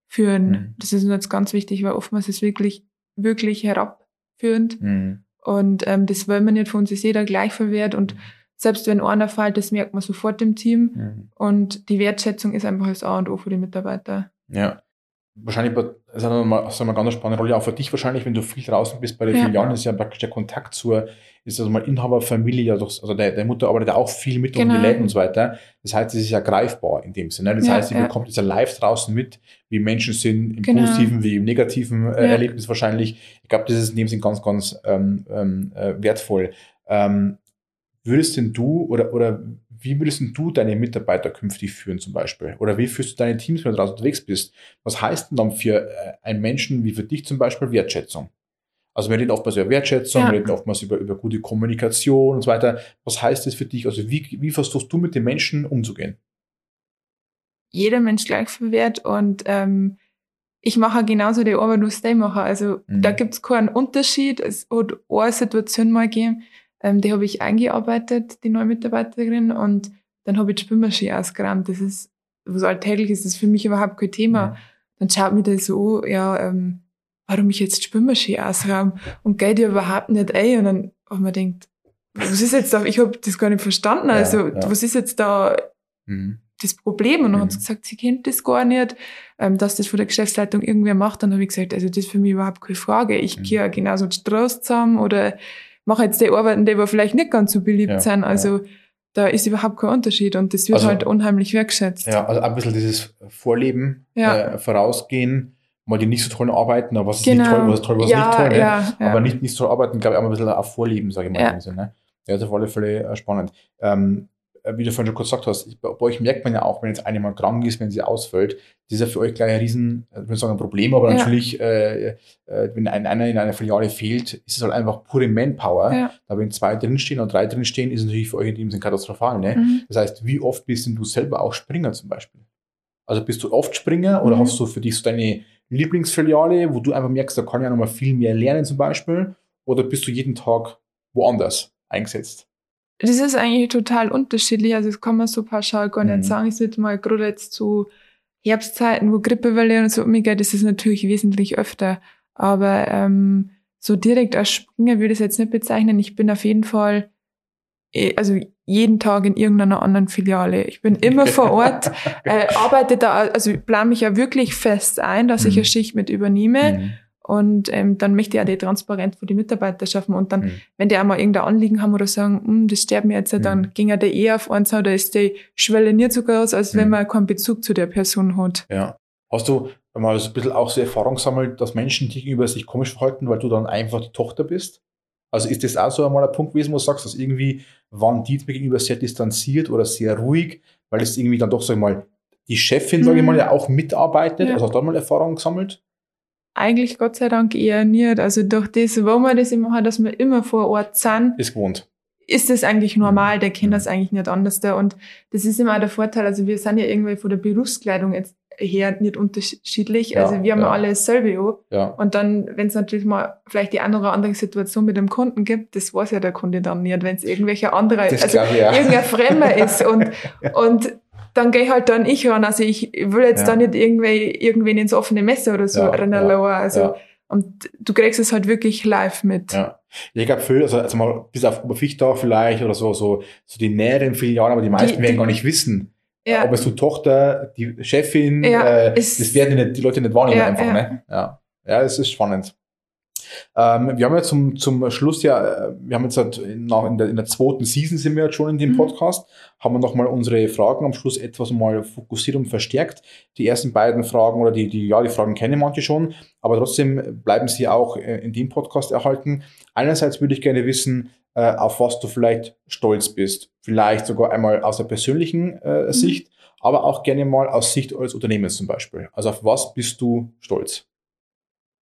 führen. Mhm. Das ist uns jetzt ganz wichtig, weil oftmals ist es wirklich, wirklich herabführend. Mhm. Und ähm, das wollen wir nicht, für uns ist jeder gleich verwehrt und mhm. selbst wenn einer fällt, das merkt man sofort im Team. Mhm. Und die Wertschätzung ist einfach das A und O für die Mitarbeiter. Ja wahrscheinlich ist eine, also eine ganz spannende Rolle auch für dich wahrscheinlich, wenn du viel draußen bist bei den ja. Filialen, ist ja praktisch der Kontakt zur, ist also mal Inhaberfamilie, also der, der Mutter arbeitet auch viel mit genau. um die Läden und so weiter. Das heißt, es ist ja greifbar in dem Sinne. Das ja, heißt, ihr ja. bekommt es ja live draußen mit, wie Menschen sind, im genau. positiven wie im negativen äh, Erlebnis wahrscheinlich. Ich glaube, das ist in dem Sinne ganz, ganz ähm, ähm, äh, wertvoll. Ähm, würdest denn du oder, oder wie würdest du deine Mitarbeiter künftig führen zum Beispiel? Oder wie führst du deine Teams, wenn du draußen unterwegs bist? Was heißt denn dann für äh, einen Menschen wie für dich zum Beispiel Wertschätzung? Also wir reden oftmals über Wertschätzung, ja. wir reden oftmals über, über gute Kommunikation und so weiter. Was heißt das für dich? Also wie, wie versuchst du mit den Menschen umzugehen? Jeder Mensch gleich viel wert und ähm, ich mache genauso die Arbeit, was ich mache. Also mhm. da gibt es keinen Unterschied. Es hat eine Situation mal gegeben, ähm, die habe ich eingearbeitet, die neue Mitarbeiterin, und dann habe ich die Spülmaschine ausgeräumt. Das ist, was alltäglich ist, das ist für mich überhaupt kein Thema. Ja. Dann schaut mir das so, ja, ähm, warum ich jetzt die Spülmaschine ausräume und geht ja überhaupt nicht ein. Und dann habe man denkt, was ist jetzt da? Ich habe das gar nicht verstanden. Also, ja. was ist jetzt da mhm. das Problem? Und dann mhm. hat sie gesagt, sie kennt das gar nicht, ähm, dass das von der Geschäftsleitung irgendwer macht. Dann habe ich gesagt, also das ist für mich überhaupt keine Frage. Ich mhm. gehe ja genauso die Straße zusammen oder mache jetzt die Arbeiten, die vielleicht nicht ganz so beliebt ja, sind. Also ja. da ist überhaupt kein Unterschied und das wird also, halt unheimlich wertgeschätzt. Ja, also ein bisschen dieses Vorleben, ja. äh, vorausgehen, mal die nicht so tollen Arbeiten, aber was ist genau. nicht toll, was ist toll, was ja, nicht toll. Ne? Ja, Aber nicht, nicht so arbeiten, glaube ich, auch ein bisschen auf Vorleben, sage ich mal. Ja. Sinne. ja, das ist auf alle Fälle äh, spannend. Ähm, äh, wie du vorhin schon kurz gesagt hast, bei euch merkt man ja auch, wenn jetzt eine mal krank ist, wenn sie ausfällt, das ist ja für euch gleich ein riesen, ich würde sagen, ein Problem, aber ja. natürlich, äh, äh, wenn ein, einer in einer Filiale fehlt, ist es halt einfach pure Manpower. Ja. Da wenn zwei drinstehen oder drei drinstehen, ist es natürlich für euch in dem Sinne katastrophal. Ne? Mhm. Das heißt, wie oft bist denn du selber auch Springer zum Beispiel? Also bist du oft Springer oder mhm. hast du für dich so deine Lieblingsfiliale, wo du einfach merkst, da kann ich ja nochmal viel mehr lernen zum Beispiel? Oder bist du jeden Tag woanders eingesetzt? Das ist eigentlich total unterschiedlich. Also das kann man so pauschal gar nicht mhm. sagen. Ich würde mal gerade jetzt zu Herbstzeiten, wo Grippewelle und so umgeht, das ist natürlich wesentlich öfter. Aber ähm, so direkt als Springer würde ich es jetzt nicht bezeichnen. Ich bin auf jeden Fall, eh, also jeden Tag in irgendeiner anderen Filiale. Ich bin immer vor Ort, äh, arbeite da, also plane mich ja wirklich fest ein, dass mhm. ich eine Schicht mit übernehme. Mhm. Und ähm, dann möchte ich auch die Transparenz für die Mitarbeiter schaffen. Und dann, mhm. wenn die einmal irgendein Anliegen haben oder sagen, hm, das sterben jetzt, mhm. dann ging er der eher auf eins oder ist die Schwelle nicht so groß, als mhm. wenn man keinen Bezug zu der Person hat. Ja. Hast du mal so ein bisschen auch so Erfahrung gesammelt, dass Menschen gegenüber sich komisch verhalten, weil du dann einfach die Tochter bist? Also ist das auch so einmal ein Punkt gewesen, wo du sagst, dass irgendwie waren die gegenüber sehr distanziert oder sehr ruhig, weil es irgendwie dann doch, sag ich mal, die Chefin, sage ich mal, mhm. ja auch mitarbeitet. Ja. Also hast du da mal Erfahrung gesammelt? Eigentlich Gott sei Dank eher nicht. Also durch das, wo man das immer hat, dass wir immer vor Ort sind. Ist gewohnt. Ist das eigentlich normal, der kennt das eigentlich nicht anders da. Und das ist immer auch der Vorteil. Also wir sind ja irgendwie von der Berufskleidung jetzt her nicht unterschiedlich. Ja, also wir haben ja alle dasselbe Ja. Und dann, wenn es natürlich mal vielleicht die eine oder andere Situation mit dem Kunden gibt, das weiß ja der Kunde dann nicht, wenn es irgendwelche andere, das also ich, ja. irgendein Fremder ist. Und, und dann gehe halt dann ich ran. Also ich will jetzt ja. da nicht irgendwie, irgendwen ins offene Messer oder so ja, rennen ja, Also, und du kriegst es halt wirklich live mit. Ja. Ich glaube, viel, also, also mal bis auf Oberfichtach vielleicht oder so, so, so die näheren Filialen, aber die meisten die, werden die, gar nicht wissen. Ja. Aber so Tochter, die Chefin, äh, das werden die, nicht, die Leute nicht wahrnehmen einfach, ne? Ja. Ja, es ist spannend. Ähm, wir haben ja zum, zum Schluss ja, äh, wir haben jetzt halt nach, in, der, in der zweiten Season sind wir jetzt schon in dem mhm. Podcast, haben wir nochmal unsere Fragen am Schluss etwas mal fokussiert und verstärkt. Die ersten beiden Fragen oder die, die, ja, die Fragen kennen manche schon, aber trotzdem bleiben sie auch äh, in dem Podcast erhalten. Einerseits würde ich gerne wissen, äh, auf was du vielleicht stolz bist. Vielleicht sogar einmal aus der persönlichen äh, mhm. Sicht, aber auch gerne mal aus Sicht eures Unternehmens zum Beispiel. Also auf was bist du stolz?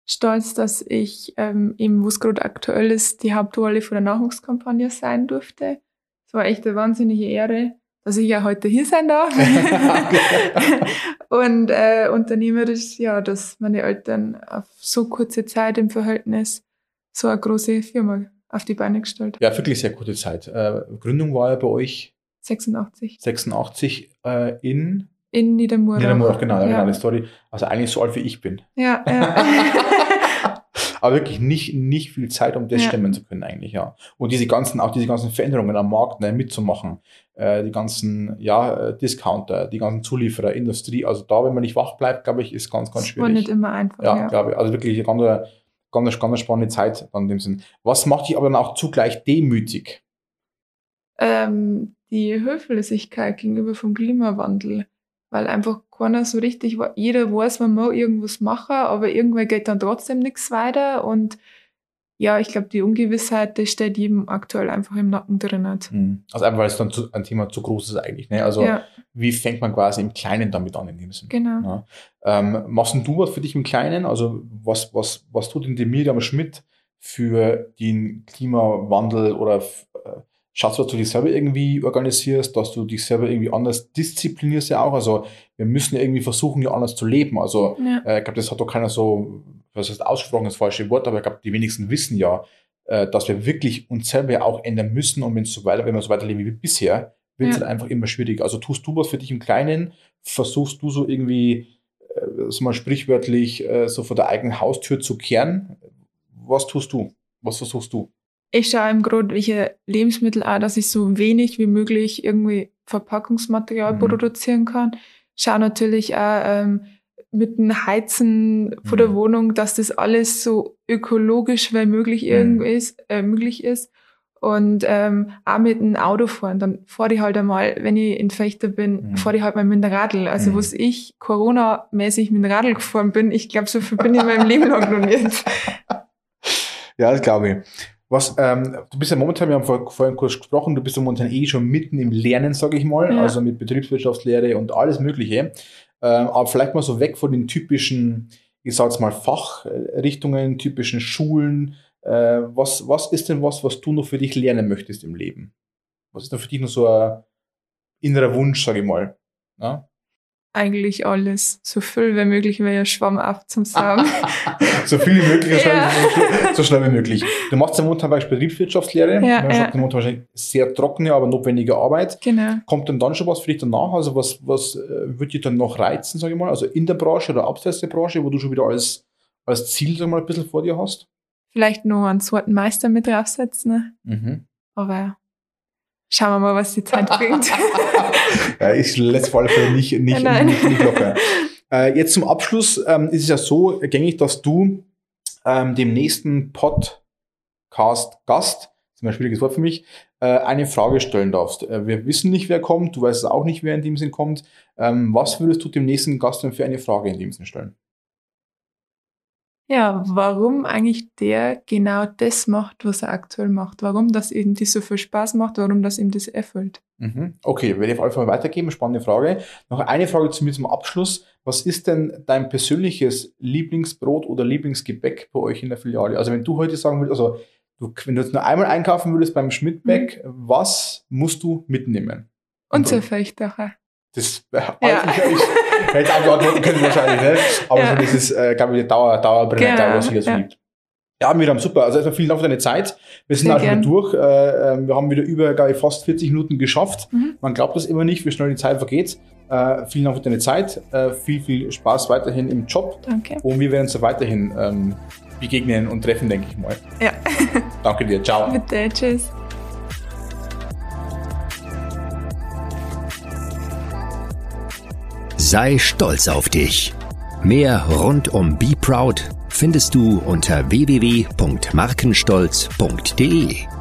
Stolz, dass ich ähm, im Wusgrod aktuell ist, die Hauptrolle von der Nachwuchskampagne sein durfte. Es war echt eine wahnsinnige Ehre, dass ich ja heute hier sein darf. und äh, unternehmerisch, ja, dass meine Eltern auf so kurze Zeit im Verhältnis so eine große Firma auf die Beine gestellt. Ja, wirklich sehr kurze Zeit. Äh, Gründung war ja bei euch 86. 86 äh, in in Niedermurach. Niedermurach, genau, ja. genau, die Story. Also eigentlich so alt wie ich bin. Ja, ja. Aber wirklich nicht, nicht viel Zeit, um das ja. stemmen zu können, eigentlich, ja. Und diese ganzen, auch diese ganzen Veränderungen am Markt ne, mitzumachen. Äh, die ganzen, ja, äh, Discounter, die ganzen Zulieferer, Industrie. Also da, wenn man nicht wach bleibt, glaube ich, ist ganz, ganz schwierig. War nicht immer einfach. Ja, ja. glaube ich. Also wirklich eine ganz, ganz, ganz spannende Zeit in dem Sinn. Was macht dich aber dann auch zugleich demütig? Ähm, die Höflichkeit gegenüber vom Klimawandel weil einfach keiner so richtig, jeder weiß, man muss irgendwas machen, aber irgendwann geht dann trotzdem nichts weiter und ja, ich glaube, die Ungewissheit, das steht jedem aktuell einfach im Nacken drin. Hm. Also einfach, weil es dann zu, ein Thema zu groß ist eigentlich. Ne? Also ja. wie fängt man quasi im Kleinen damit an in dem Sinne? Genau. Ja. Ähm, machst du was für dich im Kleinen? Also was, was, was tut denn die Miriam Schmidt für den Klimawandel oder Schaust dass du dich selber irgendwie organisierst, dass du dich selber irgendwie anders disziplinierst ja auch. Also wir müssen ja irgendwie versuchen, ja anders zu leben. Also ja. äh, ich glaube, das hat doch keiner so, was heißt ausgesprochen, das falsche Wort, aber ich glaube, die wenigsten wissen ja, äh, dass wir wirklich uns selber ja auch ändern müssen und wenn es so weiter, wenn wir so weiterleben wie bisher, wird es ja. halt einfach immer schwieriger. Also tust du was für dich im Kleinen, versuchst du so irgendwie, äh, so mal sprichwörtlich, äh, so vor der eigenen Haustür zu kehren. Was tust du? Was versuchst du? Ich schaue im Grunde, welche Lebensmittel auch, dass ich so wenig wie möglich irgendwie Verpackungsmaterial mhm. produzieren kann. Schaue natürlich auch ähm, mit dem Heizen mhm. vor der mhm. Wohnung, dass das alles so ökologisch wie möglich mhm. irgendwie ist, äh, möglich ist. Und ähm, auch mit dem Auto fahren. Dann fahre ich halt einmal, wenn ich in Fechter bin, mhm. fahre ich halt mal mit dem Radl. Also mhm. was ich Corona-mäßig mit dem Radl gefahren bin, ich glaube, so viel bin ich in meinem Leben lang noch nicht. Ja, das glaube ich. Was, ähm, du bist ja momentan, wir haben vor, vorhin kurz gesprochen, du bist ja momentan eh schon mitten im Lernen, sage ich mal, ja. also mit Betriebswirtschaftslehre und alles Mögliche. Ähm, aber vielleicht mal so weg von den typischen, ich sage jetzt mal, Fachrichtungen, typischen Schulen. Äh, was, was ist denn was, was du noch für dich lernen möchtest im Leben? Was ist denn für dich noch so ein innerer Wunsch, sage ich mal? Ja? eigentlich alles. So viel wie möglich wäre ja Schwamm ab zum Sagen. so viel wie möglich, ja. so schnell wie möglich. Du machst ja momentan beispielsweise Betriebswirtschaftslehre. Ja, ja. Sagt, momentan wahrscheinlich sehr trockene, aber notwendige Arbeit. Genau. Kommt denn dann schon was für dich danach? Also was, was äh, wird dich dann noch reizen, sage ich mal? Also in der Branche oder abseits der Branche, wo du schon wieder als, als Ziel sag mal, ein bisschen vor dir hast? Vielleicht noch einen zweiten Meister mit draufsetzen. Ne? Mhm. Aber Schauen wir mal, was die Zeit bringt. ja, ich lässt vor allem nicht, nicht, Nein. nicht, nicht locker. Äh, jetzt zum Abschluss ähm, ist es ja so gängig, dass du ähm, dem nächsten Podcast-Gast, das ist ein schwieriges Wort für mich, äh, eine Frage stellen darfst. Äh, wir wissen nicht, wer kommt, du weißt auch nicht, wer in dem Sinn kommt. Ähm, was würdest du dem nächsten Gast denn für eine Frage in dem Sinn stellen? Ja, warum eigentlich der genau das macht, was er aktuell macht. Warum das ihm das so viel Spaß macht, warum das ihm das erfüllt. Mhm. Okay, werde ich auf jeden Fall weitergeben. Spannende Frage. Noch eine Frage zu mir zum Abschluss. Was ist denn dein persönliches Lieblingsbrot oder Lieblingsgebäck bei euch in der Filiale? Also wenn du heute sagen würdest, also du, wenn du jetzt nur einmal einkaufen würdest beim Schmidtbeck, mhm. was musst du mitnehmen? Unser Fechtdacher. Das äh, ja. ich, ich hätte antworten können wahrscheinlich, ne? Aber ja. so dieses, äh, glaube ich, Dauer, Dauerbrenner, genau. was hier so ja. liegt. Ja, wir haben super. Also erstmal vielen Dank für deine Zeit. Wir sind auch schon durch. Äh, ähm, wir haben wieder über, glaube ich, fast 40 Minuten geschafft. Mhm. Man glaubt das immer nicht, wie schnell die Zeit vergeht. Äh, vielen Dank für deine Zeit. Äh, viel, viel Spaß weiterhin im Job. Danke. Und wir werden uns weiterhin ähm, begegnen und treffen, denke ich mal. Ja. Danke dir. Ciao. Bitte. Tschüss. Sei stolz auf dich. Mehr rund um Be Proud findest du unter www.markenstolz.de.